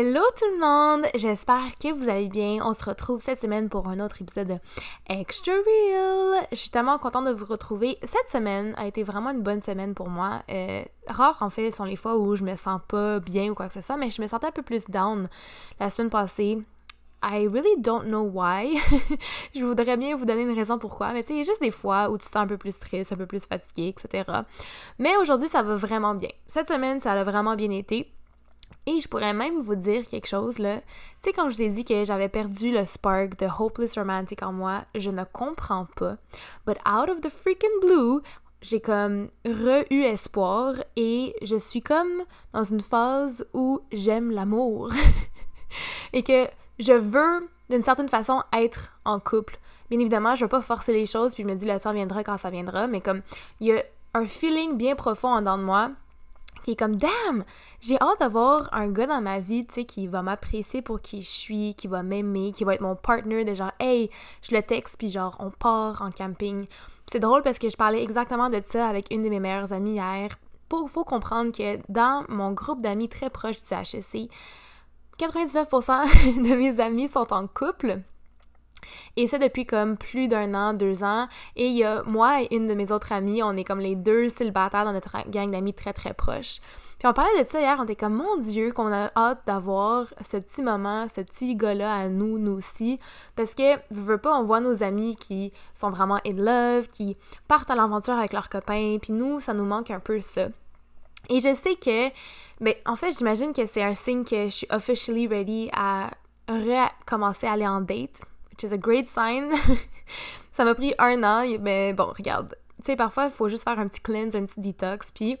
Hello tout le monde! J'espère que vous allez bien. On se retrouve cette semaine pour un autre épisode de Extra Real. Je suis tellement contente de vous retrouver. Cette semaine a été vraiment une bonne semaine pour moi. Euh, rares en fait sont les fois où je me sens pas bien ou quoi que ce soit, mais je me sentais un peu plus down la semaine passée. I really don't know why. je voudrais bien vous donner une raison pourquoi, mais tu sais, juste des fois où tu te sens un peu plus triste, un peu plus fatigué, etc. Mais aujourd'hui, ça va vraiment bien. Cette semaine, ça a vraiment bien été. Et je pourrais même vous dire quelque chose, là. Tu sais, quand je vous ai dit que j'avais perdu le spark de Hopeless Romantic en moi, je ne comprends pas. But out of the freaking blue, j'ai comme re-eu espoir et je suis comme dans une phase où j'aime l'amour. et que je veux, d'une certaine façon, être en couple. Bien évidemment, je veux pas forcer les choses, puis je me dis le temps viendra quand ça viendra, mais comme il y a un feeling bien profond en dedans de moi qui est comme damn, j'ai hâte d'avoir un gars dans ma vie, tu sais, qui va m'apprécier pour qui je suis, qui va m'aimer, qui va être mon partner de genre hey, je le texte puis genre on part en camping. C'est drôle parce que je parlais exactement de ça avec une de mes meilleures amies hier. Pour faut comprendre que dans mon groupe d'amis très proche du CHSC, 99% de mes amis sont en couple. Et ça depuis comme plus d'un an, deux ans. Et il y a moi et une de mes autres amies, on est comme les deux célibataires dans notre gang d'amis très très proches. Puis on parlait de ça hier, on était comme mon Dieu qu'on a hâte d'avoir ce petit moment, ce petit gars-là à nous, nous aussi. Parce que, je veux pas, on voit nos amis qui sont vraiment in love, qui partent à l'aventure avec leurs copains, puis nous, ça nous manque un peu ça. Et je sais que, mais en fait, j'imagine que c'est un signe que je suis officially ready à recommencer à aller en date which is a great sign. ça m'a pris un an, mais bon, regarde. Tu sais, parfois, il faut juste faire un petit cleanse, un petit detox. Puis,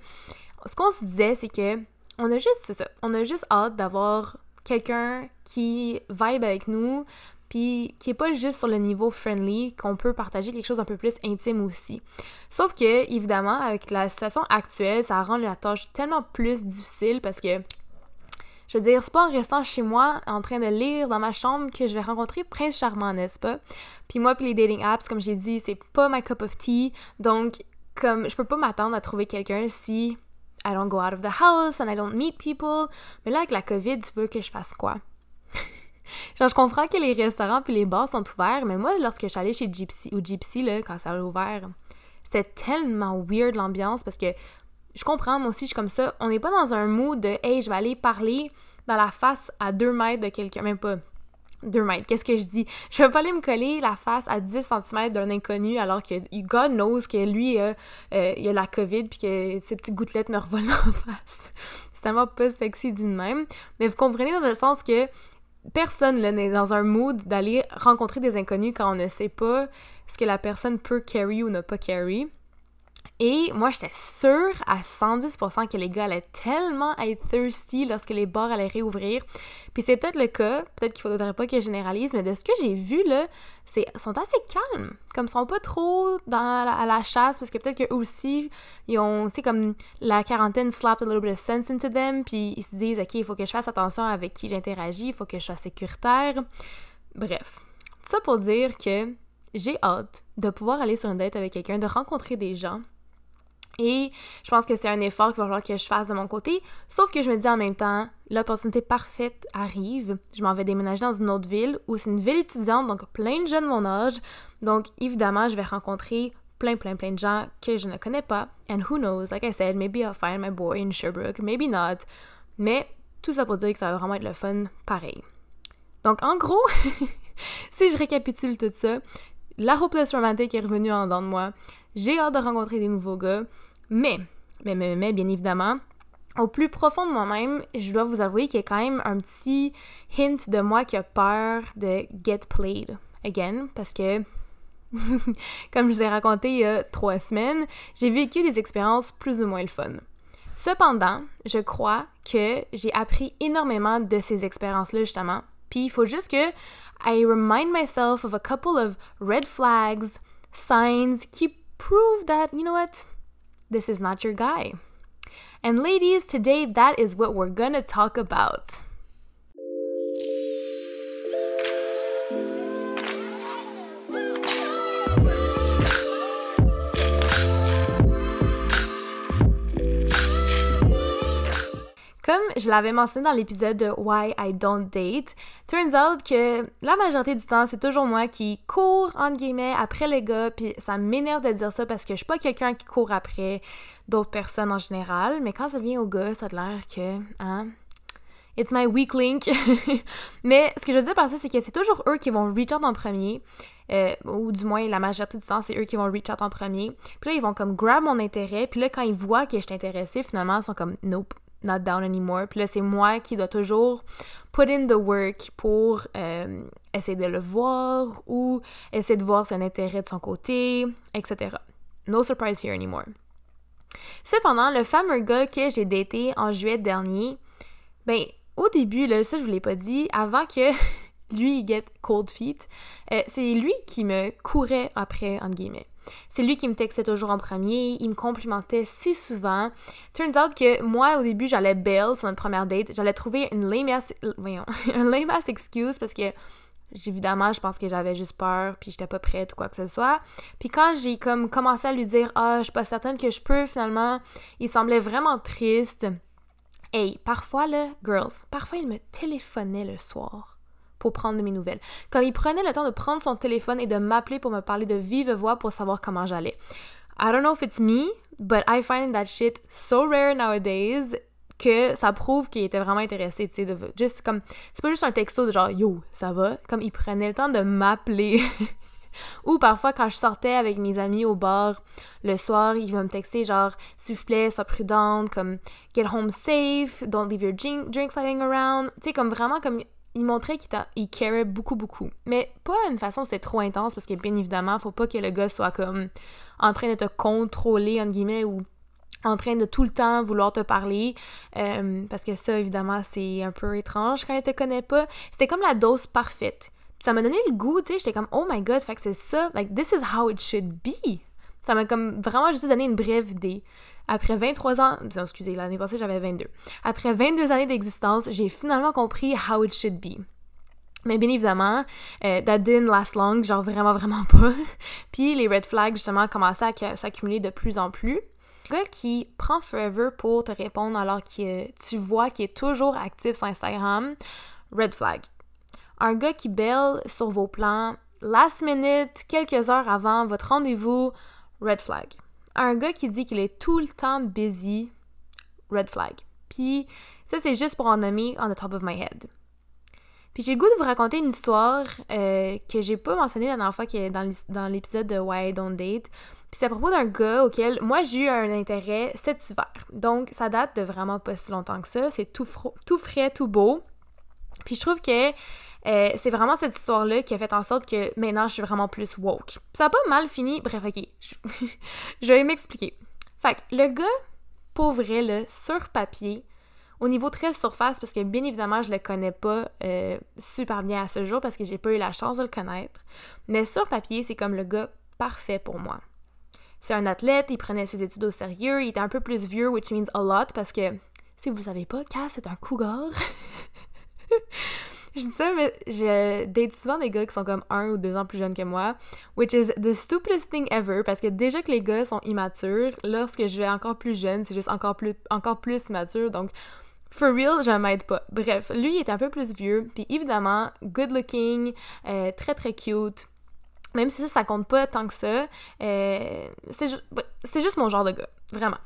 ce qu'on se disait, c'est que on a juste, on a juste hâte d'avoir quelqu'un qui vibe avec nous, puis qui est pas juste sur le niveau friendly, qu'on peut partager quelque chose un peu plus intime aussi. Sauf que, évidemment, avec la situation actuelle, ça rend la tâche tellement plus difficile parce que je veux dire, c'est pas en restant chez moi en train de lire dans ma chambre que je vais rencontrer Prince Charmant, n'est-ce pas? Puis moi, puis les dating apps, comme j'ai dit, c'est pas my cup of tea. Donc, comme je peux pas m'attendre à trouver quelqu'un si I don't go out of the house and I don't meet people. Mais là, avec la COVID, tu veux que je fasse quoi? Genre, je comprends que les restaurants puis les bars sont ouverts, mais moi, lorsque je suis allée chez Gypsy, ou Gypsy, là, quand ça a ouvert, c'était tellement weird l'ambiance parce que je comprends, moi aussi, je suis comme ça. On n'est pas dans un mood de hey, je vais aller parler dans la face à deux mètres de quelqu'un, même pas. deux mètres, qu'est-ce que je dis? Je vais pas aller me coller la face à 10 cm d'un inconnu alors que God knows que lui, euh, il a la COVID puis que ses petites gouttelettes me revolent en face. C'est tellement pas sexy d'une même. Mais vous comprenez dans le sens que personne n'est dans un mood d'aller rencontrer des inconnus quand on ne sait pas ce que la personne peut carry ou ne pas carry. Et moi, j'étais sûre à 110% que les gars allaient tellement être thirsty lorsque les bars allaient réouvrir. Puis c'est peut-être le cas, peut-être qu'il faudrait pas que je généralise, mais de ce que j'ai vu, là, c'est sont assez calmes. Comme ils sont pas trop à la chasse, parce que peut-être qu'eux aussi, ils ont, tu sais, comme la quarantaine slapped a little bit of sense into them, puis ils se disent, OK, il faut que je fasse attention avec qui j'interagis, il faut que je sois sécuritaire. Bref, tout ça pour dire que j'ai hâte de pouvoir aller sur une date avec quelqu'un, de rencontrer des gens et je pense que c'est un effort qu'il va falloir que je fasse de mon côté. Sauf que je me dis en même temps, l'opportunité parfaite arrive. Je m'en vais déménager dans une autre ville où c'est une ville étudiante, donc plein de jeunes de mon âge. Donc évidemment, je vais rencontrer plein, plein, plein de gens que je ne connais pas. And who knows, like I said, maybe I'll find my boy in Sherbrooke, maybe not. Mais tout ça pour dire que ça va vraiment être le fun pareil. Donc en gros, si je récapitule tout ça, la Hopeless Romantic est revenue en dedans de moi. J'ai hâte de rencontrer des nouveaux gars. Mais, mais, mais, mais, bien évidemment, au plus profond de moi-même, je dois vous avouer qu'il y a quand même un petit hint de moi qui a peur de get played again, parce que, comme je vous ai raconté il y a trois semaines, j'ai vécu des expériences plus ou moins le fun. Cependant, je crois que j'ai appris énormément de ces expériences-là, justement. Puis il faut juste que I remind myself of a couple of red flags, signs qui prove that, you know what, this is not your guy. And ladies, today that is what we're gonna talk about. Je l'avais mentionné dans l'épisode de Why I Don't Date, turns out que la majorité du temps, c'est toujours moi qui cours, entre guillemets, après les gars, puis ça m'énerve de dire ça parce que je suis pas quelqu'un qui court après d'autres personnes en général, mais quand ça vient aux gars, ça a l'air que, hein, It's my weak link. mais ce que je veux dire par ça, c'est que c'est toujours eux qui vont reach out en premier. Euh, ou du moins la majorité du temps, c'est eux qui vont reach out en premier. Puis là, ils vont comme grab mon intérêt. Puis là, quand ils voient que je suis intéressée, finalement, ils sont comme nope, not down anymore. Puis là, c'est moi qui dois toujours put in the work pour euh, essayer de le voir ou essayer de voir son intérêt de son côté, etc. No surprise here anymore. Cependant, le fameux gars que j'ai daté en juillet dernier, ben, au début, là, ça je vous l'ai pas dit, avant que lui il get cold feet, euh, c'est lui qui me courait après, entre guillemets. C'est lui qui me textait toujours en premier, il me complimentait si souvent. Turns out que moi, au début, j'allais bail sur notre première date. J'allais trouver une lame ass excuse parce que évidemment, je pense que j'avais juste peur, puis j'étais pas prête ou quoi que ce soit. Puis quand j'ai comme commencé à lui dire "Ah, je suis pas certaine que je peux finalement", il semblait vraiment triste. Hey, parfois là, girls, parfois il me téléphonait le soir pour prendre mes nouvelles. Comme il prenait le temps de prendre son téléphone et de m'appeler pour me parler de vive voix pour savoir comment j'allais. I don't know if it's me, but I find that shit so rare nowadays que ça prouve qu'il était vraiment intéressé, tu sais, de juste comme c'est pas juste un texto de genre yo, ça va, comme il prenait le temps de m'appeler. Ou parfois, quand je sortais avec mes amis au bar le soir, il va me texter genre s'il vous plaît, sois prudente, comme get home safe, don't leave your drinks lying around. Tu sais, comme vraiment, comme il montrait qu'il carait beaucoup, beaucoup. Mais pas d'une façon c'est trop intense parce que bien évidemment, faut pas que le gars soit comme en train de te contrôler, entre guillemets, ou en train de tout le temps vouloir te parler. Euh, parce que ça, évidemment, c'est un peu étrange quand il te connaît pas. C'était comme la dose parfaite. Ça m'a donné le goût, tu sais, j'étais comme, oh my god, fait que c'est ça, like, this is how it should be. Ça m'a comme vraiment juste donné une brève idée. Après 23 ans, excusez, l'année passée j'avais 22. Après 22 années d'existence, j'ai finalement compris how it should be. Mais bien évidemment, euh, that didn't last long, genre vraiment, vraiment pas. Puis les red flags, justement, commençaient à s'accumuler de plus en plus. Un gars qui prend forever pour te répondre alors que tu vois qu'il est toujours actif sur Instagram, red flag. Un gars qui belle sur vos plans, last minute, quelques heures avant votre rendez-vous, red flag un gars qui dit qu'il est tout le temps busy, red flag. Puis ça, c'est juste pour en nommer on the top of my head. Puis j'ai le goût de vous raconter une histoire euh, que j'ai pas mentionnée la dernière fois qui est dans l'épisode de Why I Don't Date. Puis c'est à propos d'un gars auquel moi j'ai eu un intérêt cet hiver. Donc ça date de vraiment pas si longtemps que ça. C'est tout, tout frais, tout beau. Puis je trouve que euh, c'est vraiment cette histoire-là qui a fait en sorte que maintenant je suis vraiment plus woke. Ça a pas mal fini. Bref, ok. Je, vais m'expliquer. Fait que le gars, pour vrai, là, sur papier, au niveau très surface, parce que bien évidemment, je le connais pas euh, super bien à ce jour parce que j'ai pas eu la chance de le connaître. Mais sur papier, c'est comme le gars parfait pour moi. C'est un athlète, il prenait ses études au sérieux, il était un peu plus vieux, which means a lot, parce que si vous savez pas, Cass c'est un cougar. je dis ça, mais je date souvent des gars qui sont comme un ou deux ans plus jeunes que moi, which is the stupidest thing ever, parce que déjà que les gars sont immatures, lorsque je vais encore plus jeune, c'est juste encore plus, encore plus immature, donc for real, je m'aide pas. Bref, lui, il est un peu plus vieux, puis évidemment, good looking, euh, très très cute. Même si ça, ça compte pas tant que ça, euh, c'est juste mon genre de gars, vraiment.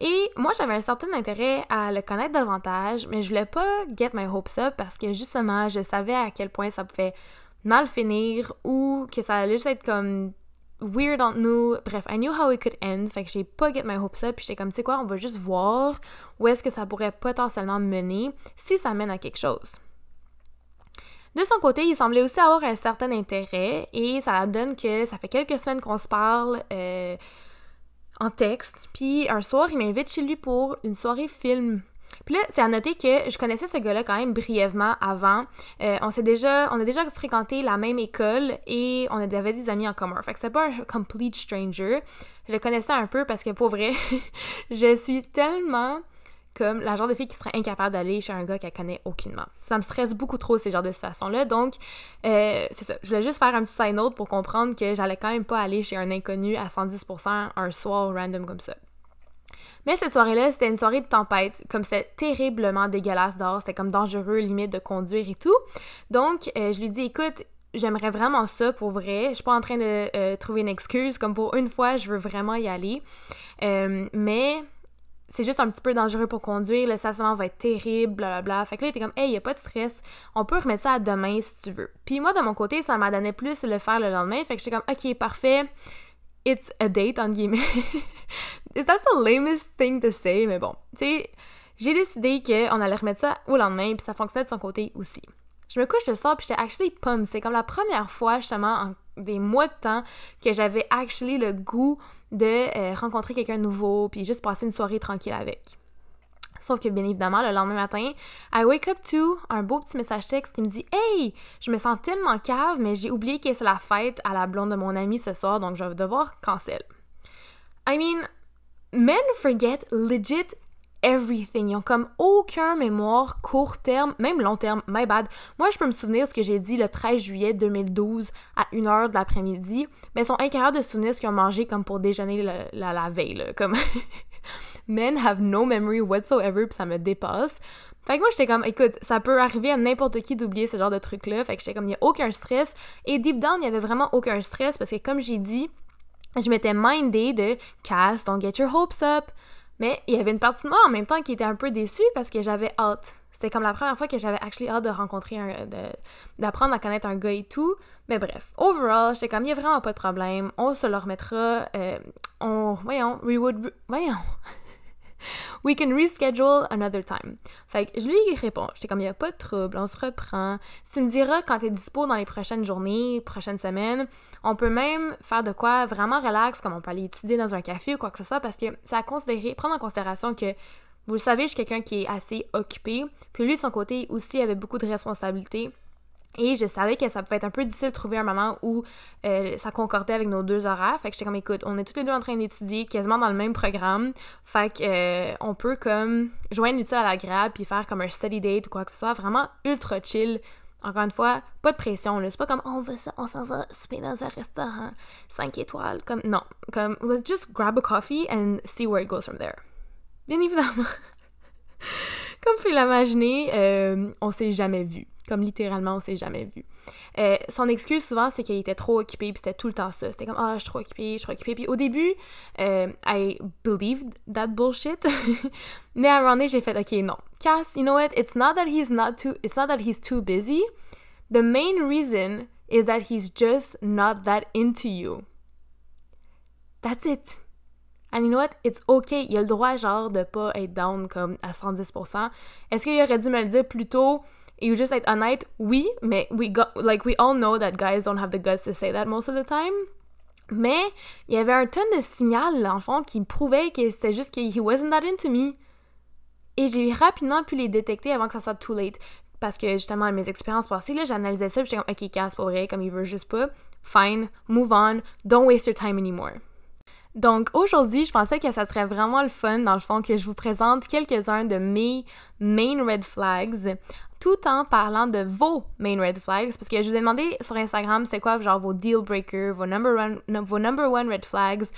Et moi, j'avais un certain intérêt à le connaître davantage, mais je voulais pas get my hopes up parce que justement, je savais à quel point ça pouvait mal finir ou que ça allait juste être comme weird entre nous. Bref, I knew how it could end. Fait que j'ai pas get my hopes up. Puis j'étais comme, tu sais quoi, on va juste voir où est-ce que ça pourrait potentiellement mener si ça mène à quelque chose. De son côté, il semblait aussi avoir un certain intérêt et ça donne que ça fait quelques semaines qu'on se parle. Euh, texte. Puis un soir, il m'invite chez lui pour une soirée film. Puis là, c'est à noter que je connaissais ce gars-là quand même brièvement avant. Euh, on s'est déjà, a déjà fréquenté la même école et on avait des amis en commun. Fait que c'est pas un complete stranger. Je le connaissais un peu parce que pour vrai, je suis tellement comme la genre de fille qui serait incapable d'aller chez un gars qu'elle connaît aucunement. Ça me stresse beaucoup trop ces genres de situations-là. Donc, euh, c'est ça. Je voulais juste faire un petit side note pour comprendre que j'allais quand même pas aller chez un inconnu à 110% un soir random comme ça. Mais cette soirée-là, c'était une soirée de tempête, comme c'était terriblement dégueulasse dehors, c'était comme dangereux, limite de conduire et tout. Donc, euh, je lui dis, écoute, j'aimerais vraiment ça pour vrai. Je suis pas en train de euh, trouver une excuse, comme pour une fois, je veux vraiment y aller. Mais c'est juste un petit peu dangereux pour conduire, le stationnement va être terrible, blablabla. Fait que là, était comme, hey, y a pas de stress, on peut remettre ça à demain si tu veux. Puis moi, de mon côté, ça m'a donné plus le faire le lendemain. Fait que j'étais comme, ok, parfait it's a date, entre guillemets. That's the lamest thing to say, mais bon. Tu sais, j'ai décidé qu'on allait remettre ça au lendemain, puis ça fonctionnait de son côté aussi. Je me couche le soir, puis j'étais actually pumped. C'est comme la première fois, justement, en des mois de temps, que j'avais actually le goût de euh, rencontrer quelqu'un nouveau, puis juste passer une soirée tranquille avec. Sauf que bien évidemment, le lendemain matin, I wake up to un beau petit message texte qui me dit Hey, je me sens tellement cave, mais j'ai oublié que c'est la fête à la blonde de mon ami ce soir, donc je vais devoir cancel. I mean, men forget legit everything. Ils ont comme aucun mémoire court terme, même long terme, my bad. Moi, je peux me souvenir ce que j'ai dit le 13 juillet 2012 à 1h de l'après-midi, mais ils sont incapables de se souvenir ce qu'ils ont mangé comme pour déjeuner la, veille, men have no memory whatsoever, puis ça me dépasse. Fait que moi, j'étais comme, écoute, ça peut arriver à n'importe qui d'oublier ce genre de truc-là. Fait que j'étais comme, il n'y a aucun stress. Et deep down, il n'y avait vraiment aucun stress parce que, comme j'ai dit, je m'étais mindé de Cass, don't get your hopes up. Mais il y avait une partie de moi en même temps qui était un peu déçue parce que j'avais hâte. C'était comme la première fois que j'avais actually hâte de rencontrer un. d'apprendre à connaître un gars et tout. Mais bref, overall, j'étais comme, il n'y a vraiment pas de problème. On se le remettra. Euh, on. Voyons, we would. Voyons. We can reschedule another time. Fait que je lui réponds. J'étais comme, il n'y a pas de trouble, on se reprend. Tu me diras quand tu es dispo dans les prochaines journées, prochaines semaines. On peut même faire de quoi vraiment relax, comme on peut aller étudier dans un café ou quoi que ce soit, parce que c'est à considérer, prendre en considération que vous le savez, je suis quelqu'un qui est assez occupé. Puis lui, de son côté, aussi, avait beaucoup de responsabilités. Et je savais que ça pouvait être un peu difficile de trouver un moment où euh, ça concordait avec nos deux horaires. Fait que j'étais comme, écoute, on est tous les deux en train d'étudier quasiment dans le même programme. Fait que euh, on peut comme joindre l'utile à l'agréable puis faire comme un study date ou quoi que ce soit. Vraiment ultra chill. Encore une fois, pas de pression. C'est pas comme, on, va, on s'en va souper dans un restaurant 5 étoiles. Comme, non. Comme, let's just grab a coffee and see where it goes from there. Bien évidemment. comme vous l'imaginer, euh, on s'est jamais vu. Comme littéralement, on s'est jamais vu. Euh, son excuse souvent, c'est qu'il était trop occupé, puis c'était tout le temps ça. C'était comme, ah, je suis trop occupé, je suis trop occupé. Puis au début, euh, I believed that bullshit. Mais à un j'ai fait, ok, non. Cass, you know what? It's not that he's not too, it's not that he's too busy. The main reason is that he's just not that into you. That's it. And you know what? It's okay. Il a le droit, genre, de pas être down comme à 110%. Est-ce qu'il aurait dû me le dire plus tôt? You just like honnête, oui, mais we got like we all know that guys don't have the guts to say that most of the time. Mais il y avait un ton de signal, l'enfant, qui prouvait que c'était juste que he wasn't that into me. Et j'ai rapidement pu les détecter avant que ça soit too late. Parce que justement, mes expériences passées, là, j'analysais ça, j'étais comme, ok, casse pour vrai, comme il veut juste pas. Fine, move on, don't waste your time anymore. Donc aujourd'hui, je pensais que ça serait vraiment le fun, dans le fond, que je vous présente quelques-uns de mes main red flags tout en parlant de vos main red flags, parce que je vous ai demandé sur Instagram c'est quoi genre vos deal breakers, vos number one, vos number one red flags.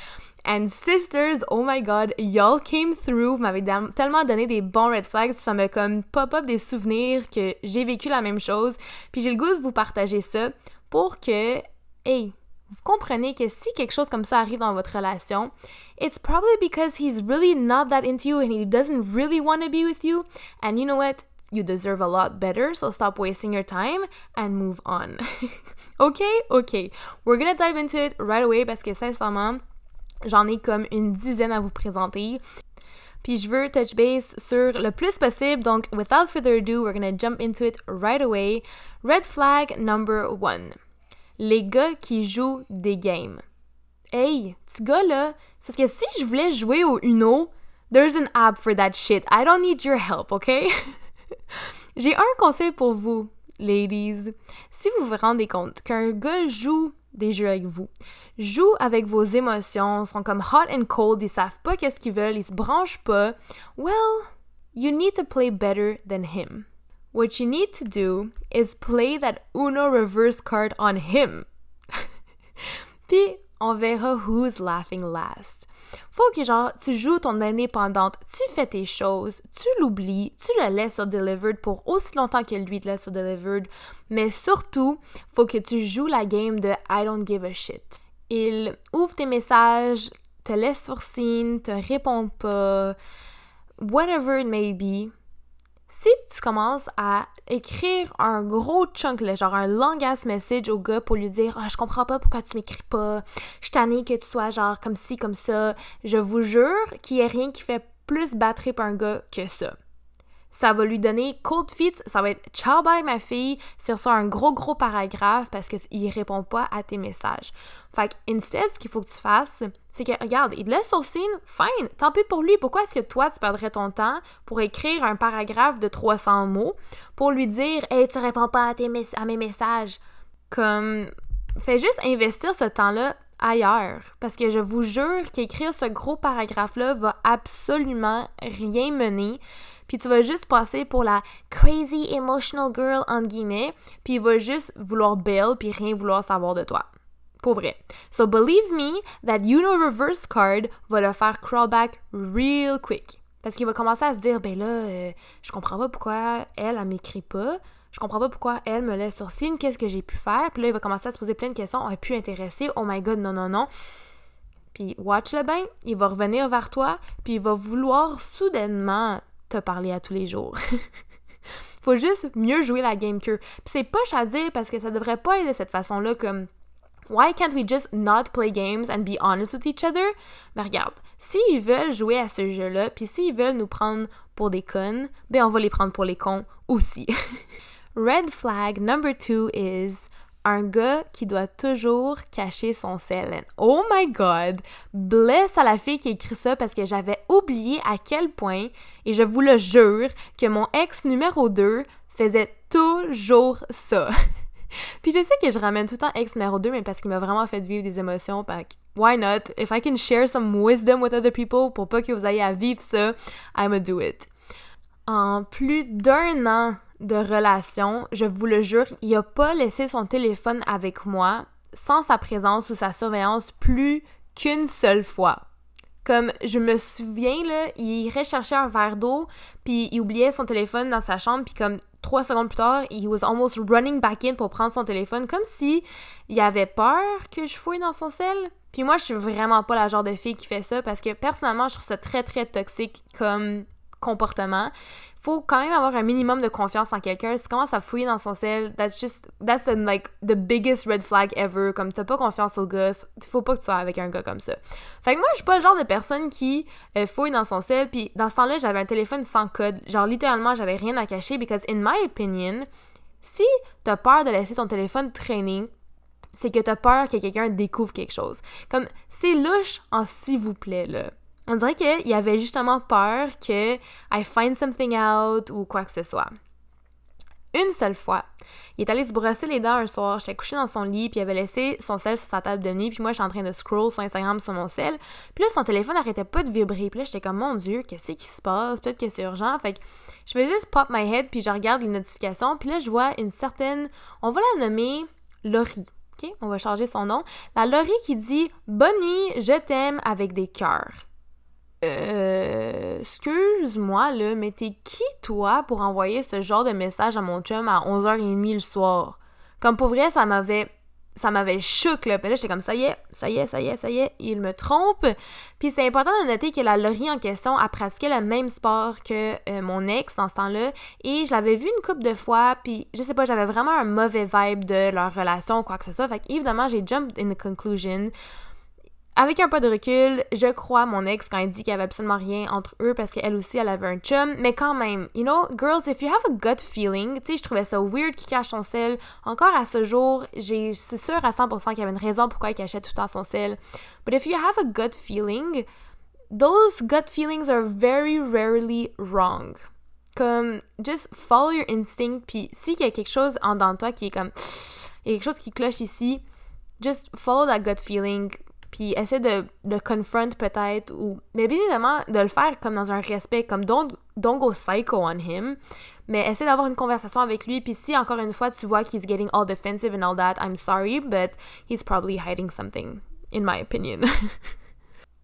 And sisters, oh my god, y'all came through. Vous m'avez tellement donné des bons red flags, ça me comme pop-up des souvenirs que j'ai vécu la même chose. Puis j'ai le goût de vous partager ça pour que, hey, vous comprenez que si quelque chose comme ça arrive dans votre relation, it's probably because he's really not that into you and he doesn't really want to be with you. And you know what? You deserve a lot better, so stop wasting your time and move on. okay? Okay. We're gonna dive into it right away parce que sincèrement, j'en ai comme une dizaine à vous présenter. Puis je veux touch base sur le plus possible, donc without further ado, we're gonna jump into it right away. Red flag number one. Les gars qui jouent des games. Hey, ce gars-là, c'est que si je voulais jouer au Uno, there's an app for that shit. I don't need your help, okay? J'ai un conseil pour vous, ladies. Si vous vous rendez compte qu'un gars joue des jeux avec vous, joue avec vos émotions, sont comme hot and cold, ils savent pas qu'est-ce qu'ils veulent, ils se branchent pas, well, you need to play better than him. What you need to do is play that Uno reverse card on him. Puis on verra who's laughing last. Faut que genre tu joues ton indépendante, tu fais tes choses, tu l'oublies, tu le laisses sur Delivered pour aussi longtemps que lui te laisse sur Delivered, mais surtout, faut que tu joues la game de I don't give a shit. Il ouvre tes messages, te laisse sur te répond pas, whatever it may be, si tu commences à écrire un gros chunk, genre un long ass message au gars pour lui dire ah, je comprends pas pourquoi tu m'écris pas, je t'en que tu sois genre comme ci, comme ça, je vous jure qu'il n'y a rien qui fait plus batterie par un gars que ça ça va lui donner cold feet, ça va être ciao bye ma fille, sur ça un gros gros paragraphe parce qu'il répond pas à tes messages. Fait que instead, ce qu'il faut que tu fasses, c'est que regarde, il te laisse son signe, fine, tant pis pour lui, pourquoi est-ce que toi tu perdrais ton temps pour écrire un paragraphe de 300 mots pour lui dire "Hey, tu réponds pas à, tes à mes messages." Comme fais juste investir ce temps-là ailleurs. Parce que je vous jure qu'écrire ce gros paragraphe-là va absolument rien mener puis tu vas juste passer pour la crazy emotional girl, entre guillemets, puis il va juste vouloir bail, puis rien vouloir savoir de toi. Pour vrai. So believe me, that you know reverse card va le faire crawl back real quick. Parce qu'il va commencer à se dire, ben là, euh, je comprends pas pourquoi elle, elle m'écrit pas. Je comprends pas pourquoi elle me laisse sur signe, qu'est-ce que j'ai pu faire. Puis là, il va commencer à se poser plein de questions. On a pu intéresser. Oh my god, non, non, non. Puis watch le bain, il va revenir vers toi, puis il va vouloir soudainement parler à tous les jours. Faut juste mieux jouer la game que. C'est pas à dire parce que ça devrait pas être de cette façon-là comme Why can't we just not play games and be honest with each other? Mais regarde, s'ils veulent jouer à ce jeu-là, puis s'ils veulent nous prendre pour des connes, ben on va les prendre pour les cons aussi. Red flag number two is un gars qui doit toujours cacher son sel. Oh my god! Bless à la fille qui écrit ça parce que j'avais oublié à quel point, et je vous le jure, que mon ex numéro 2 faisait toujours ça. Puis je sais que je ramène tout le temps ex numéro 2, mais parce qu'il m'a vraiment fait vivre des émotions. why not? If I can share some wisdom with other people pour pas que vous ayez à vivre ça, I'ma do it. En plus d'un an de relation, je vous le jure, il a pas laissé son téléphone avec moi sans sa présence ou sa surveillance plus qu'une seule fois. Comme je me souviens là, il irait chercher un verre d'eau, puis il oubliait son téléphone dans sa chambre, puis comme trois secondes plus tard, he was almost running back in pour prendre son téléphone, comme si il avait peur que je fouille dans son sel. Puis moi, je suis vraiment pas la genre de fille qui fait ça parce que personnellement, je trouve ça très très toxique comme comportement faut quand même avoir un minimum de confiance en quelqu'un. Si tu commences à fouiller dans son sel, that's just, that's the, like, the biggest red flag ever. Comme t'as pas confiance au gars, faut pas que tu sois avec un gars comme ça. Fait que moi, je suis pas le genre de personne qui euh, fouille dans son sel, puis dans ce temps-là, j'avais un téléphone sans code. Genre, littéralement, j'avais rien à cacher, because in my opinion, si t'as peur de laisser ton téléphone traîner, c'est que t'as peur que quelqu'un découvre quelque chose. Comme, c'est louche en s'il vous plaît, là. On dirait qu'il avait justement peur que I find something out ou quoi que ce soit. Une seule fois, il est allé se brosser les dents un soir, j'étais couchée dans son lit, puis il avait laissé son sel sur sa table de nuit, puis moi, j'étais en train de scroll sur Instagram sur mon sel, puis là, son téléphone n'arrêtait pas de vibrer, puis là, j'étais comme, mon Dieu, qu'est-ce qui se passe? Peut-être que c'est urgent, fait que je fais juste pop my head, puis je regarde les notifications, puis là, je vois une certaine, on va la nommer Laurie. OK? On va changer son nom. La Laurie qui dit Bonne nuit, je t'aime avec des cœurs. Euh, excuse-moi, là, mais t'es qui, toi, pour envoyer ce genre de message à mon chum à 11h30 le soir? Comme pour vrai, ça m'avait ça m'avait choqué, là. Puis là, j'étais comme, ça y est, ça y est, ça y est, ça y est, il me trompe. Puis c'est important de noter que la Laurie en question a pratiqué le même sport que euh, mon ex dans ce temps-là. Et je l'avais vu une couple de fois, puis je sais pas, j'avais vraiment un mauvais vibe de leur relation, quoi que ce soit. Fait évidemment, j'ai jumped in the conclusion avec un pas de recul, je crois mon ex quand il dit qu'il y avait absolument rien entre eux parce qu'elle aussi, elle avait un chum. Mais quand même, you know, girls, if you have a gut feeling, tu sais, je trouvais ça weird qu'il cache son sel. Encore à ce jour, j'ai, c'est sûr à 100% qu'il y avait une raison pourquoi il cachait tout le temps son sel. But if you have a gut feeling, those gut feelings are very rarely wrong. Comme, just follow your instinct. Puis s'il y a quelque chose en dans toi qui est comme, il y a quelque chose qui cloche ici, just follow that gut feeling puis essaie de le confront peut-être, ou... Mais bien évidemment, de le faire comme dans un respect, comme don't, don't go psycho on him, mais essaie d'avoir une conversation avec lui, puis si encore une fois tu vois qu'il est getting all defensive and all that, I'm sorry, but he's probably hiding something, in my opinion.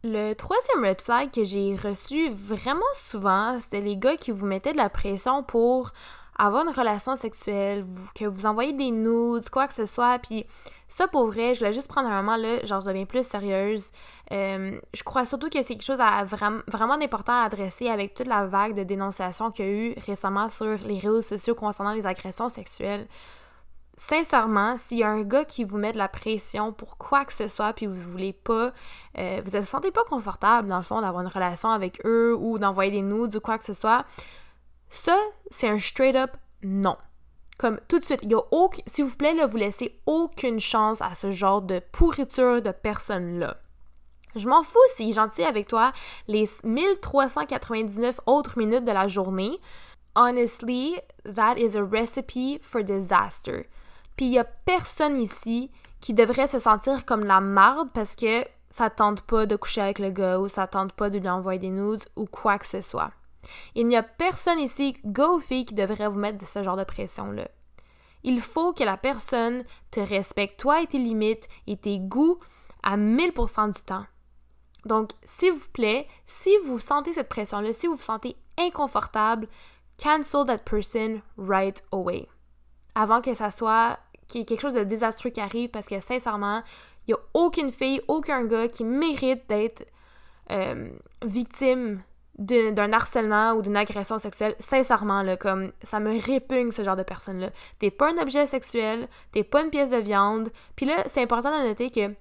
Le troisième red flag que j'ai reçu vraiment souvent, c'était les gars qui vous mettaient de la pression pour avoir une relation sexuelle, que vous envoyez des nudes, quoi que ce soit, puis ça pour vrai, je voulais juste prendre un moment là, genre je deviens plus sérieuse. Euh, je crois surtout que c'est quelque chose à vraiment, important à adresser avec toute la vague de dénonciations qu'il y a eu récemment sur les réseaux sociaux concernant les agressions sexuelles sincèrement, s'il y a un gars qui vous met de la pression pour quoi que ce soit, puis vous voulez pas, euh, vous ne vous sentez pas confortable, dans le fond, d'avoir une relation avec eux ou d'envoyer des nudes ou quoi que ce soit, ça, c'est un straight up non. Comme tout de suite, il y a aucun, s'il vous plaît, là, vous laissez aucune chance à ce genre de pourriture de personnes-là. Je m'en fous s'il est gentil avec toi les 1399 autres minutes de la journée. Honestly, that is a recipe for disaster. Puis il y a personne ici qui devrait se sentir comme la marde parce que ça tente pas de coucher avec le gars ou ça tente pas de lui envoyer des nudes ou quoi que ce soit. Il n'y a personne ici, go fille, qui devrait vous mettre de ce genre de pression-là. Il faut que la personne te respecte, toi et tes limites et tes goûts à 1000% du temps. Donc, s'il vous plaît, si vous sentez cette pression-là, si vous vous sentez inconfortable, cancel that person right away avant que ça soit quelque chose de désastreux qui arrive parce que sincèrement, il n'y a aucune fille, aucun gars qui mérite d'être euh, victime d'un harcèlement ou d'une agression sexuelle, sincèrement, là, comme ça me répugne ce genre de personne-là. T'es pas un objet sexuel, t'es pas une pièce de viande. Puis là, c'est important de noter que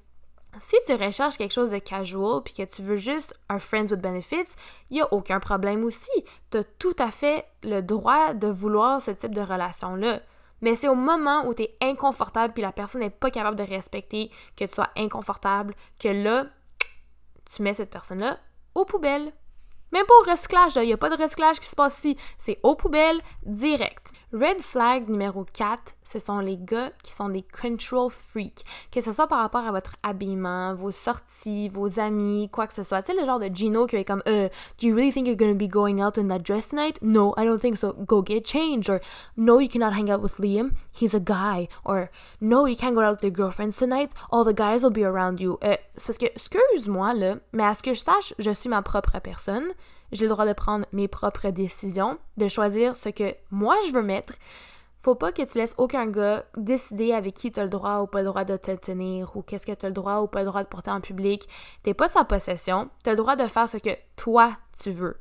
si tu recherches quelque chose de casual puis que tu veux juste un friends with benefits, il y a aucun problème aussi. T'as tout à fait le droit de vouloir ce type de relation-là. Mais c'est au moment où tu es inconfortable puis la personne n'est pas capable de respecter que tu sois inconfortable que là, tu mets cette personne-là aux poubelles. Même pas au recyclage, il n'y a pas de recyclage qui se passe ici. C'est aux poubelles, direct. Red flag numéro 4, ce sont les gars qui sont des control freaks. Que ce soit par rapport à votre habillement, vos sorties, vos amis, quoi que ce soit. Tu sais, le genre de Gino qui est comme, euh, do you really think you're gonna be going out in that dress tonight? No, I don't think so. Go get changed. Or, no, you cannot hang out with Liam. He's a guy. Or, no, you can't go out with your girlfriends tonight. All the guys will be around you. Euh, c'est parce que, excuse-moi, là, mais à ce que je sache, je suis ma propre personne j'ai le droit de prendre mes propres décisions, de choisir ce que moi je veux mettre. Faut pas que tu laisses aucun gars décider avec qui tu as le droit ou pas le droit de te tenir ou qu'est-ce que tu as le droit ou pas le droit de porter en public. T'es pas sa possession, tu le droit de faire ce que toi tu veux.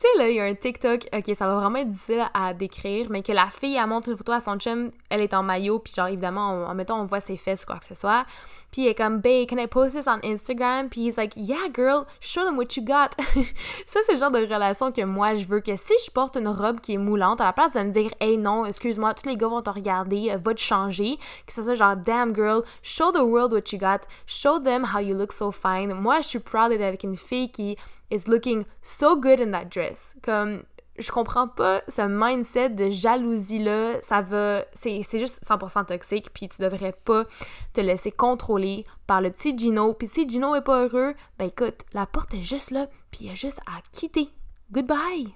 Tu sais, là, il y a un TikTok, ok, ça va vraiment être difficile à décrire, mais que la fille, elle montre une photo à son chum, elle est en maillot, puis genre, évidemment, en mettant, on voit ses fesses ou quoi que ce soit. Puis elle est comme, babe, can I post this on Instagram? Puis he's like, yeah, girl, show them what you got. ça, c'est le genre de relation que moi, je veux que si je porte une robe qui est moulante, à la place de me dire, hey, non, excuse-moi, tous les gars vont te regarder, euh, va te changer, que ce soit genre, damn, girl, show the world what you got, show them how you look so fine. Moi, je suis proud d'être avec une fille qui is looking so good in that dress. Comme, je comprends pas ce mindset de jalousie-là. Ça va. C'est juste 100% toxique, puis tu devrais pas te laisser contrôler par le petit Gino. Puis si Gino est pas heureux, ben écoute, la porte est juste là, puis il y a juste à quitter. Goodbye!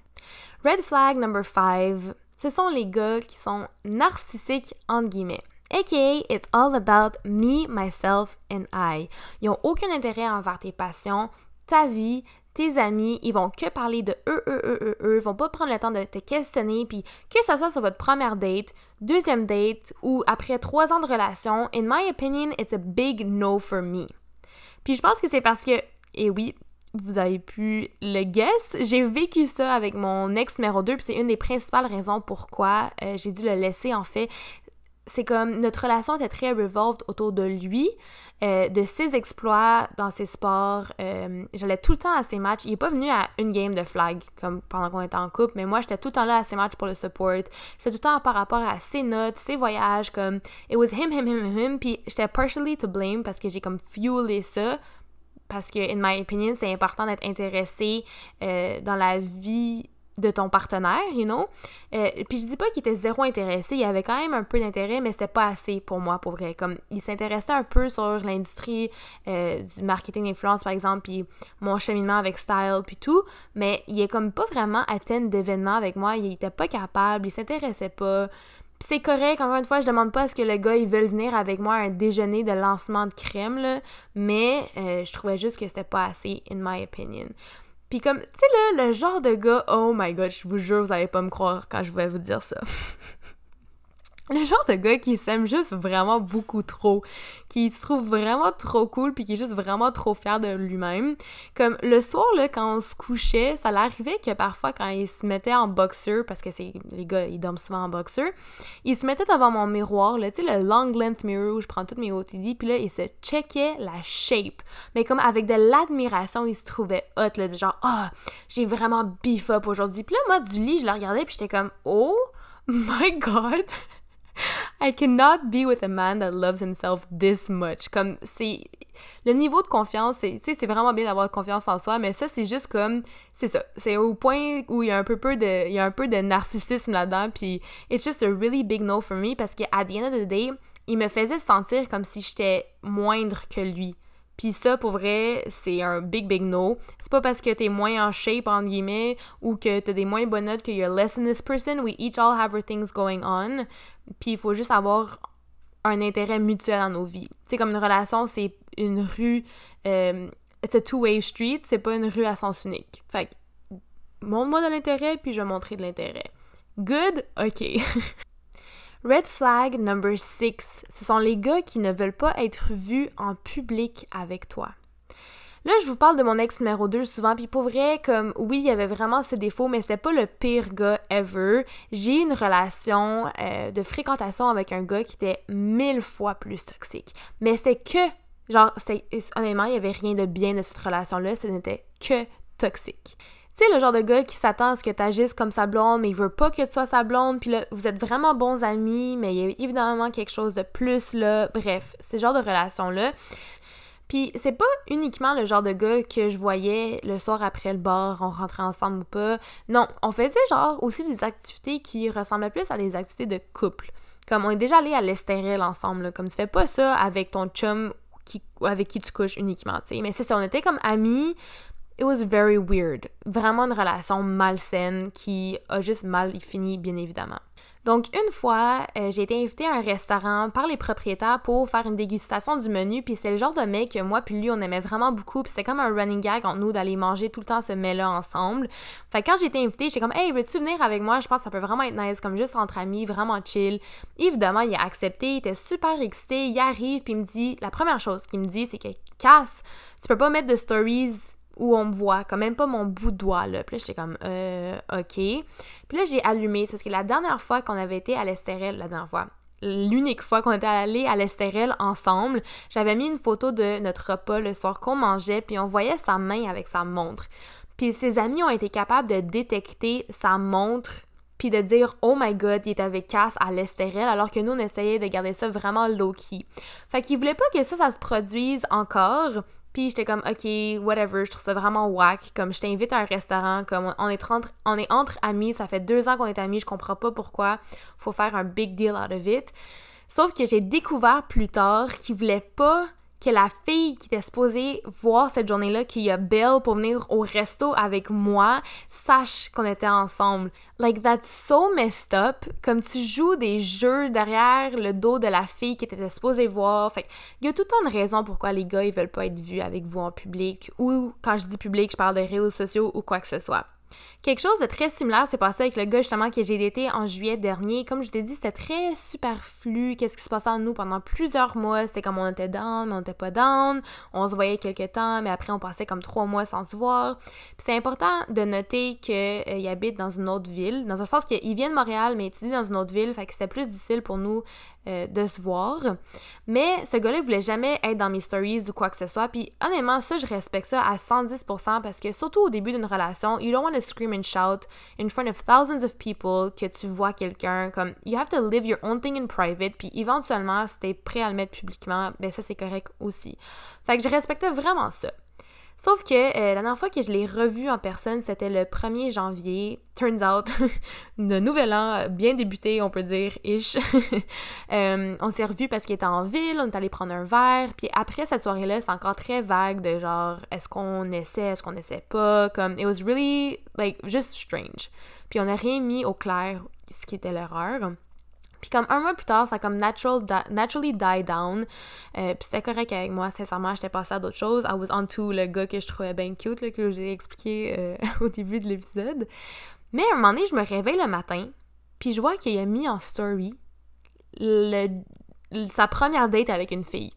Red flag number 5, ce sont les gars qui sont narcissiques, entre guillemets. AKA, it's all about me, myself and I. Ils ont aucun intérêt envers tes passions, ta vie, tes amis, ils vont que parler de eux, eux, eux, eux, eux, ils vont pas prendre le temps de te questionner, puis que ce soit sur votre première date, deuxième date ou après trois ans de relation, in my opinion, it's a big no for me. Puis je pense que c'est parce que, et oui, vous avez pu le guess, j'ai vécu ça avec mon ex numéro 2, puis c'est une des principales raisons pourquoi euh, j'ai dû le laisser en fait c'est comme notre relation était très revolved autour de lui, euh, de ses exploits dans ses sports. Euh, j'allais tout le temps à ses matchs. Il est pas venu à une game de flag comme pendant qu'on était en couple, mais moi j'étais tout le temps là à ses matchs pour le support. C'est tout le temps par rapport à ses notes, ses voyages, comme it was him, him, him, him, him. Puis j'étais partially to blame parce que j'ai comme fuelé ça. Parce que, in my opinion, c'est important d'être intéressé euh, dans la vie de ton partenaire, you know. Euh, puis je dis pas qu'il était zéro intéressé, il avait quand même un peu d'intérêt, mais c'était pas assez pour moi, pour vrai. Comme il s'intéressait un peu sur l'industrie euh, du marketing d'influence, par exemple, puis mon cheminement avec Style, puis tout, mais il est comme pas vraiment atteint d'événements avec moi, il était pas capable, il s'intéressait pas. Puis c'est correct, encore une fois, je demande pas à ce que le gars, il veuille venir avec moi à un déjeuner de lancement de crème, là, mais euh, je trouvais juste que c'était pas assez, in my opinion. Puis comme, tu sais là, le genre de gars, oh my god, je vous jure, vous allez pas me croire quand je vais vous dire ça. le genre de gars qui s'aime juste vraiment beaucoup trop, qui se trouve vraiment trop cool puis qui est juste vraiment trop fier de lui-même. Comme le soir là quand on se couchait, ça l'arrivait que parfois quand il se mettait en boxer parce que c'est les gars ils dorment souvent en boxer, il se mettait devant mon miroir là, tu sais le long length mirror où je prends toutes mes OTD puis là il se checkait la shape. Mais comme avec de l'admiration, il se trouvait hot là, genre ah, j'ai vraiment beef up aujourd'hui. Puis là moi du lit, je le regardais puis j'étais comme oh my god. I cannot be with a man that loves himself this much. Comme, c'est. Le niveau de confiance, c'est, c'est vraiment bien d'avoir confiance en soi, mais ça, c'est juste comme. C'est ça. C'est au point où il y a un peu, peu de, il y a un peu de narcissisme là-dedans, puis it's just a really big no for me parce qu'à the end of the day, il me faisait sentir comme si j'étais moindre que lui. Puis ça, pour vrai, c'est un big, big no. C'est pas parce que t'es moins en shape, entre guillemets, ou que t'as des moins bonnes notes que you're less than this person. We each all have our things going on. Puis il faut juste avoir un intérêt mutuel dans nos vies. Tu sais, comme une relation, c'est une rue... Euh, it's a two-way street, c'est pas une rue à sens unique. Fait que, montre-moi de l'intérêt, puis je vais montrer de l'intérêt. Good? OK. Red flag number 6, ce sont les gars qui ne veulent pas être vus en public avec toi. Là, je vous parle de mon ex numéro 2 souvent, puis pour vrai, comme oui, il y avait vraiment ses défauts, mais c'était pas le pire gars ever. J'ai eu une relation euh, de fréquentation avec un gars qui était mille fois plus toxique. Mais c'était que, genre, honnêtement, il y avait rien de bien de cette relation-là, ce n'était que toxique. Tu sais, le genre de gars qui s'attend à ce que tu comme sa blonde, mais il veut pas que tu sois sa blonde, puis là, vous êtes vraiment bons amis, mais il y a évidemment quelque chose de plus, là. Bref, ce genre de relation-là. Puis c'est pas uniquement le genre de gars que je voyais le soir après le bar, on rentrait ensemble ou pas. Non, on faisait genre aussi des activités qui ressemblaient plus à des activités de couple. Comme on est déjà allé à l'Estérel ensemble, comme tu fais pas ça avec ton chum qui, avec qui tu couches uniquement, tu sais. Mais c'est ça, on était comme amis, It was very weird. Vraiment une relation malsaine qui a juste mal fini, bien évidemment. Donc, une fois, euh, j'ai été invitée à un restaurant par les propriétaires pour faire une dégustation du menu, puis c'est le genre de mec que moi puis lui, on aimait vraiment beaucoup, puis c'était comme un running gag entre nous d'aller manger tout le temps ce mets-là ensemble. Fait que quand j'ai été invitée, j'étais comme « Hey, veux-tu venir avec moi? Je pense que ça peut vraiment être nice, comme juste entre amis, vraiment chill. » Évidemment, il a accepté, il était super excité, il arrive, puis il me dit... La première chose qu'il me dit, c'est que « Casse, tu peux pas mettre de stories où on me voit, quand même pas mon bout de doigt, là. Puis là, j'étais comme, euh, OK. Puis là, j'ai allumé, parce que la dernière fois qu'on avait été à l'Estérel, la dernière fois, l'unique fois qu'on était allé à l'Estérel ensemble, j'avais mis une photo de notre repas le soir qu'on mangeait, puis on voyait sa main avec sa montre. Puis ses amis ont été capables de détecter sa montre puis de dire oh my god, il est avec Cass à l'Estérel alors que nous on essayait de garder ça vraiment low key. Fait qu'ils voulaient pas que ça ça se produise encore, puis j'étais comme, OK, whatever, je trouve ça vraiment whack. Comme, je t'invite à un restaurant, comme, on est, entre, on est entre amis, ça fait deux ans qu'on est amis, je comprends pas pourquoi faut faire un big deal out of it. Sauf que j'ai découvert plus tard qu'il voulait pas que la fille qui était supposée voir cette journée-là, qu'il a Bill pour venir au resto avec moi, sache qu'on était ensemble. Like, that's so messed up. Comme tu joues des jeux derrière le dos de la fille qui était supposée voir. Fait il y a tout un de raisons pourquoi les gars, ils veulent pas être vus avec vous en public. Ou, quand je dis public, je parle de réseaux sociaux ou quoi que ce soit. Quelque chose de très similaire s'est passé avec le gars justement que j'ai daté en juillet dernier. Comme je t'ai dit, c'était très superflu. Qu'est-ce qui se passait en nous pendant plusieurs mois. C'était comme on était down, mais on n'était pas down. On se voyait quelques temps, mais après on passait comme trois mois sans se voir. Puis c'est important de noter qu'il euh, habite dans une autre ville. Dans un sens qu'il vient de Montréal, mais étudie dans une autre ville. Fait que c'était plus difficile pour nous euh, de se voir. Mais ce gars-là voulait jamais être dans mes stories ou quoi que ce soit. Puis honnêtement, ça, je respecte ça à 110% parce que surtout au début d'une relation, you don't want to scream and shout in front of thousands of people que tu vois quelqu'un. Comme, you have to live your own thing in private. Puis éventuellement, si t'es prêt à le mettre publiquement, ben ça, c'est correct aussi. Fait que je respectais vraiment ça. Sauf que euh, la dernière fois que je l'ai revu en personne, c'était le 1er janvier. Turns out, de nouvel an bien débuté, on peut dire, ish. Euh, on s'est revu parce qu'il était en ville, on est allé prendre un verre. Puis après cette soirée-là, c'est encore très vague de genre, est-ce qu'on essaie, est-ce qu'on essaie pas? Comme, it was really, like, just strange. Puis on n'a rien mis au clair ce qui était l'erreur. Puis comme un mois plus tard, ça a comme natural naturally die down. Euh, puis c'était correct avec moi, sincèrement, j'étais passée à d'autres choses. I was on to le gars que je trouvais bien cute, là, que j'ai expliqué euh, au début de l'épisode. Mais à un moment donné, je me réveille le matin, puis je vois qu'il a mis en story sa première date avec une fille.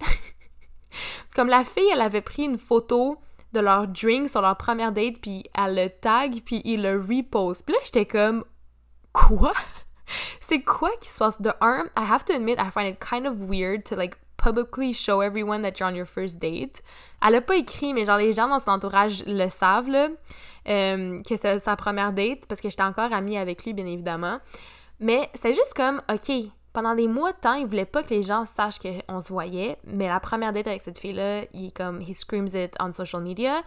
comme la fille, elle avait pris une photo de leur drink sur leur première date, puis elle le tag, puis il le repost. Puis là, j'étais comme, quoi? C'est quoi qui se passe? De un, I have to admit, I find it kind of weird to like publicly show everyone that you're on your first date. Elle a pas écrit, mais genre les gens dans son entourage le savent, là, euh, que c'est sa première date, parce que j'étais encore amie avec lui, bien évidemment. Mais c'est juste comme, OK, pendant des mois de temps, il voulait pas que les gens sachent qu'on se voyait, mais la première date avec cette fille-là, il comme, he screams it on social media.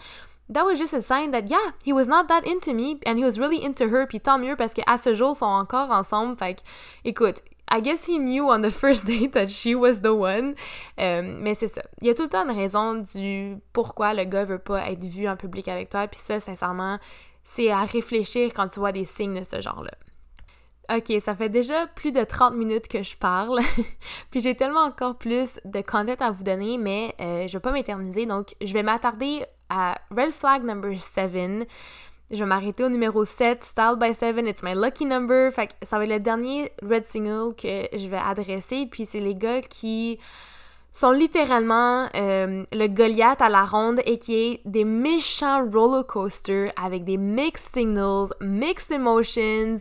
That was just a sign that, yeah, he was not that into me, and he was really into her, puis tant mieux parce qu'à ce jour, ils sont encore ensemble, fait que, écoute, I guess he knew on the first date that she was the one. Euh, mais c'est ça. Il y a tout le temps une raison du pourquoi le gars veut pas être vu en public avec toi. Puis ça, sincèrement, c'est à réfléchir quand tu vois des signes de ce genre-là. Ok, ça fait déjà plus de 30 minutes que je parle. puis j'ai tellement encore plus de content à vous donner, mais euh, je vais pas m'éterniser. Donc, je vais m'attarder Red Flag number 7. Je vais m'arrêter au numéro 7, Style by 7, It's My Lucky Number. Ça va être le dernier Red Single que je vais adresser. Puis c'est les gars qui sont littéralement euh, le Goliath à la ronde et qui est des méchants roller coasters avec des mixed signals, mixed emotions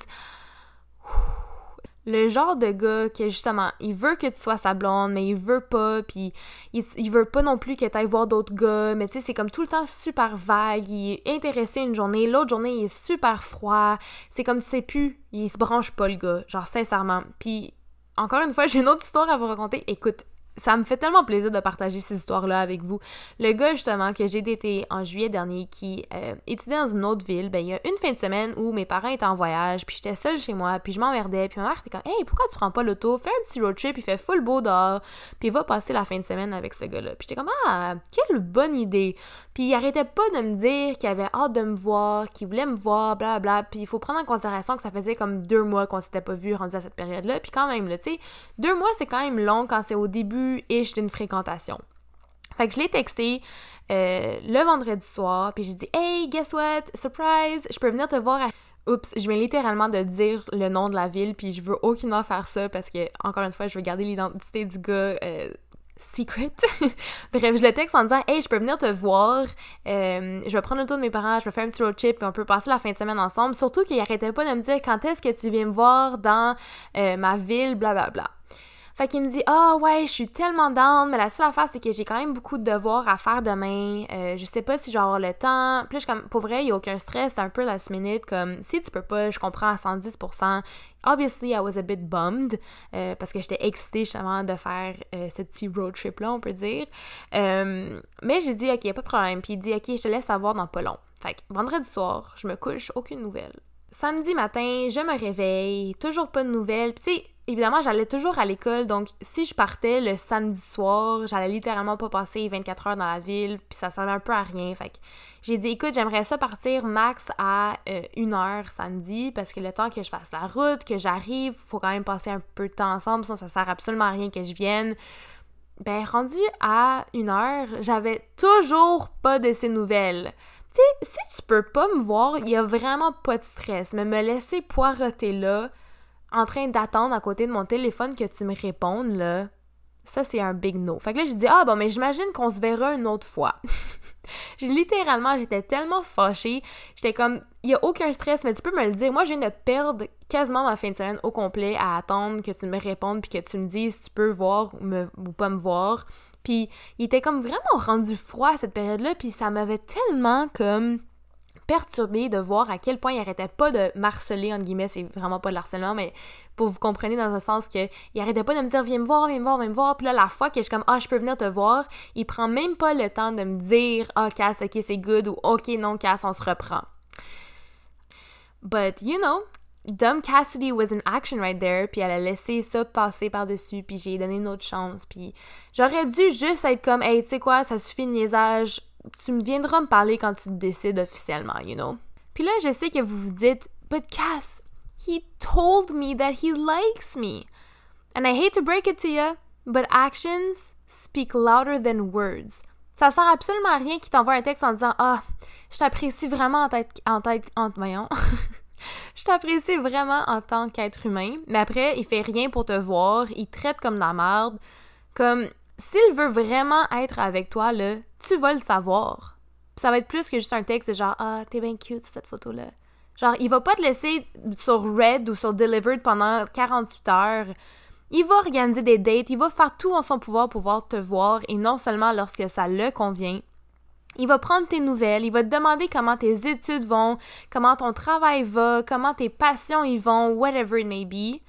le genre de gars que justement, il veut que tu sois sa blonde, mais il veut pas, puis il, veut pas non plus que tu ailles voir d'autres gars, mais tu sais, c'est comme tout le temps super vague, il est intéressé une journée, l'autre journée, il est super froid, c'est comme tu sais plus, il se branche pas le gars, genre sincèrement. Puis, encore une fois, j'ai une autre histoire à vous raconter, écoute, ça me fait tellement plaisir de partager ces histoires-là avec vous. Le gars, justement, que j'ai daté en juillet dernier, qui euh, étudiait dans une autre ville, ben, il y a une fin de semaine où mes parents étaient en voyage, puis j'étais seule chez moi, puis je m'emmerdais, puis ma mère était comme, hey, pourquoi tu prends pas l'auto? Fais un petit road trip, il fait full beau dehors, puis va passer la fin de semaine avec ce gars-là. Puis j'étais comme, ah, quelle bonne idée! Puis il arrêtait pas de me dire qu'il avait hâte de me voir, qu'il voulait me voir, bla bla. Puis il faut prendre en considération que ça faisait comme deux mois qu'on s'était pas vu rendu à cette période-là. Puis quand même, tu sais, deux mois, c'est quand même long quand c'est au début ish d'une fréquentation. Fait que je l'ai texté euh, le vendredi soir, puis j'ai dit Hey, guess what? Surprise! Je peux venir te voir à. Oups, je viens littéralement de dire le nom de la ville, puis je veux aucunement faire ça parce que, encore une fois, je veux garder l'identité du gars euh, secret. Bref, je le texte en disant Hey, je peux venir te voir, euh, je vais prendre le tour de mes parents, je vais faire un petit road trip, puis on peut passer la fin de semaine ensemble. Surtout qu'il arrêtait pas de me dire quand est-ce que tu viens me voir dans ma ville, blablabla. Bla, bla. Fait qu'il me dit Ah ouais, je suis tellement down, mais la seule affaire, c'est que j'ai quand même beaucoup de devoirs à faire demain. Euh, je sais pas si je vais avoir le temps. Puis là, comme, pour vrai, il n'y a aucun stress, c'est un peu last minute. Comme, si tu peux pas, je comprends à 110%. Obviously, I was a bit bummed euh, parce que j'étais excitée justement de faire euh, ce petit road trip-là, on peut dire. mais j'ai dit, OK, pas de problème. Puis il dit, OK, je te laisse savoir dans pas long. Fait que vendredi soir, je me couche, aucune nouvelle. Samedi matin, je me réveille, toujours pas de nouvelles. Puis tu sais, évidemment, j'allais toujours à l'école, donc si je partais le samedi soir, j'allais littéralement pas passer 24 heures dans la ville, puis ça servait un peu à rien. Fait que j'ai dit, écoute, j'aimerais ça partir max à euh, une heure samedi, parce que le temps que je fasse la route, que j'arrive, faut quand même passer un peu de temps ensemble, sinon ça sert absolument à rien que je vienne. Ben, rendu à une heure, j'avais toujours pas de ces nouvelles. Tu sais, si tu peux pas me voir, il y a vraiment pas de stress, mais me laisser poireter là, en train d'attendre à côté de mon téléphone que tu me répondes, là, ça, c'est un big no. Fait que là, j'ai dit, ah, bon, mais j'imagine qu'on se verra une autre fois. littéralement, j'étais tellement fâchée. J'étais comme, il y a aucun stress, mais tu peux me le dire. Moi, je viens de perdre quasiment ma fin de semaine au complet à attendre que tu me répondes puis que tu me dises si tu peux voir ou pas me voir. Puis, il était comme vraiment rendu froid à cette période-là, puis ça m'avait tellement comme perturbée de voir à quel point il arrêtait pas de marceler, entre guillemets, c'est vraiment pas de harcèlement, mais pour vous comprendre dans un sens que il arrêtait pas de me dire viens me voir, viens me voir, viens me voir, puis là la fois que je suis comme ah je peux venir te voir, il prend même pas le temps de me dire ah Cass ok c'est good ou ok non Cass on se reprend. But you know, Dumb Cassidy was in action right there, puis elle a laissé ça passer par-dessus, puis j'ai donné une autre chance, puis j'aurais dû juste être comme, hey, tu sais quoi, ça suffit de niaisage, tu me viendras me parler quand tu décides officiellement, you know? Puis là, je sais que vous vous dites, but Cass, he told me that he likes me. And I hate to break it to you, but actions speak louder than words. Ça sert absolument à rien qu'il t'envoie un texte en disant Ah, je t'apprécie vraiment en tête, en tête, je t'apprécie vraiment en tant qu'être humain, mais après, il fait rien pour te voir, il te traite comme de la merde. Comme, s'il veut vraiment être avec toi, là, tu vas le savoir. ça va être plus que juste un texte de genre Ah, t'es bien cute cette photo-là. Genre, il va pas te laisser sur Red ou sur Delivered pendant 48 heures. Il va organiser des dates, il va faire tout en son pouvoir pour pouvoir te voir et non seulement lorsque ça le convient. Il va prendre tes nouvelles, il va te demander comment tes études vont, comment ton travail va, comment tes passions y vont, whatever it may be.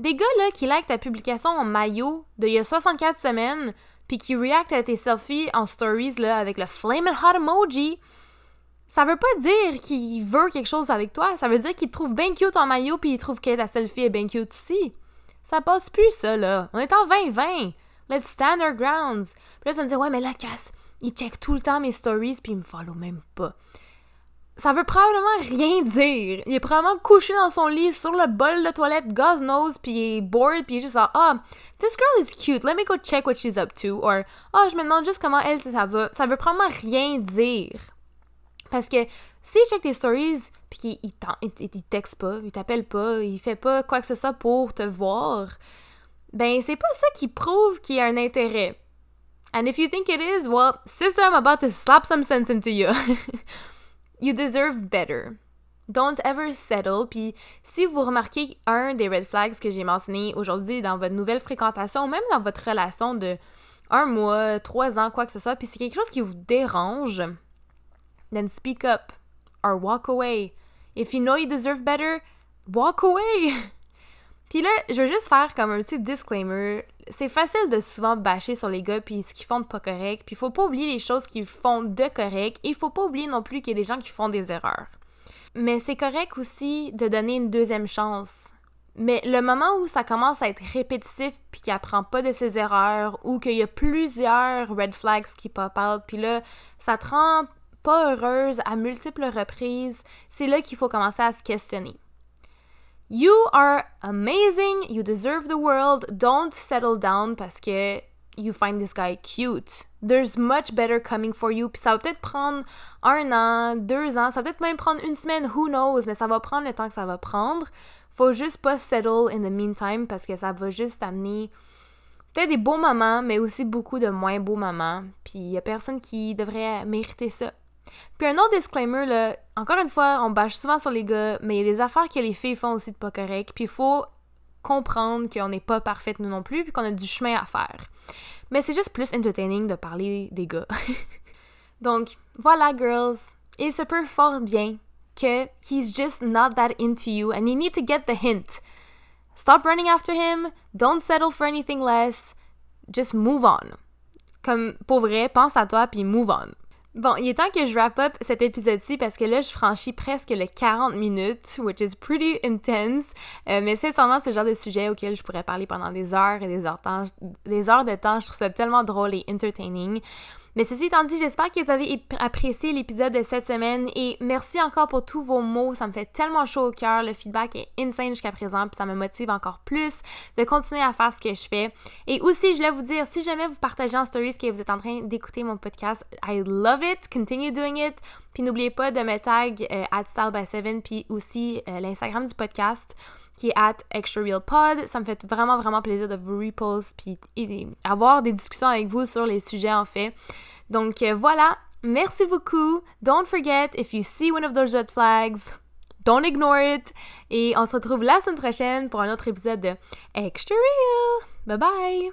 Des gars là qui like ta publication en maillot d'il y a 64 semaines, puis qui react à tes selfies en stories là avec le flaming hot emoji, ça veut pas dire qu'il veut quelque chose avec toi, ça veut dire qu'il te trouve bien cute en maillot puis il trouve que ta selfie est bien cute aussi. Ça passe plus ça là. On est en 2020. Let's stand our grounds. Puis là tu me dis ouais mais là casse, il check tout le temps mes stories puis il me follow même pas ça veut probablement rien dire. Il est probablement couché dans son lit sur le bol de toilette, God knows, puis il est bored, puis il est juste ah, ah, this girl is cute, let me go check what she's up to, or ah, je me demande juste comment elle ça va. Ça veut probablement rien dire. Parce que s'il check tes stories, puis qu'il il, il, texte pas, il t'appelle pas, il fait pas quoi que ce soit pour te voir, ben c'est pas ça qui prouve qu'il y a un intérêt. And if you think it is, well, sister, I'm about to slap some sense into you. You deserve better. Don't ever settle. Puis si vous remarquez un des red flags que j'ai mentionné aujourd'hui dans votre nouvelle fréquentation ou même dans votre relation de un mois, trois ans, quoi que ce soit, puis c'est quelque chose qui vous dérange, then speak up or walk away. If you know you deserve better, walk away. puis là, je veux juste faire comme un petit disclaimer c'est facile de souvent bâcher sur les gars puis ce qu'ils font de pas correct, puis faut pas oublier les choses qu'ils font de correct, et il faut pas oublier non plus qu'il y a des gens qui font des erreurs. Mais c'est correct aussi de donner une deuxième chance. Mais le moment où ça commence à être répétitif puis qu'il apprend pas de ses erreurs ou qu'il y a plusieurs red flags qui pop out puis là ça te rend pas heureuse à multiples reprises, c'est là qu'il faut commencer à se questionner. You are amazing, you deserve the world, don't settle down parce que you find this guy cute. There's much better coming for you. Puis ça va peut-être prendre un an, deux ans, ça va peut-être même prendre une semaine, who knows, mais ça va prendre le temps que ça va prendre. Faut juste pas settle in the meantime parce que ça va juste amener peut-être des beaux moments, mais aussi beaucoup de moins beaux moments. Puis il y a personne qui devrait mériter ça. Puis un autre disclaimer, là, encore une fois, on bâche souvent sur les gars, mais il y a des affaires que les filles font aussi de pas correct, puis il faut comprendre qu'on n'est pas parfaite nous non plus, puis qu'on a du chemin à faire. Mais c'est juste plus entertaining de parler des gars. Donc, voilà, girls. Il se peut fort bien que he's just not that into you and you need to get the hint. Stop running after him, don't settle for anything less, just move on. Comme pour vrai, pense à toi puis move on. Bon, il est temps que je wrap up cet épisode-ci parce que là, je franchis presque les 40 minutes, which is pretty intense. Euh, mais c'est seulement ce genre de sujet auquel je pourrais parler pendant des heures et des heures, des heures de temps. Je trouve ça tellement drôle et entertaining. Mais ceci étant dit, j'espère que vous avez apprécié l'épisode de cette semaine et merci encore pour tous vos mots. Ça me fait tellement chaud au cœur. Le feedback est insane jusqu'à présent, puis ça me motive encore plus de continuer à faire ce que je fais. Et aussi, je voulais vous dire, si jamais vous partagez en stories que vous êtes en train d'écouter mon podcast, I love it. Continue doing it. Puis n'oubliez pas de me tag euh, at style by 7 puis aussi euh, l'Instagram du podcast qui est at Extra Real Pod. Ça me fait vraiment, vraiment plaisir de vous repost puis avoir des discussions avec vous sur les sujets en fait. Donc euh, voilà, merci beaucoup. Don't forget, if you see one of those red flags, don't ignore it. Et on se retrouve la semaine prochaine pour un autre épisode de Extra Real. Bye bye!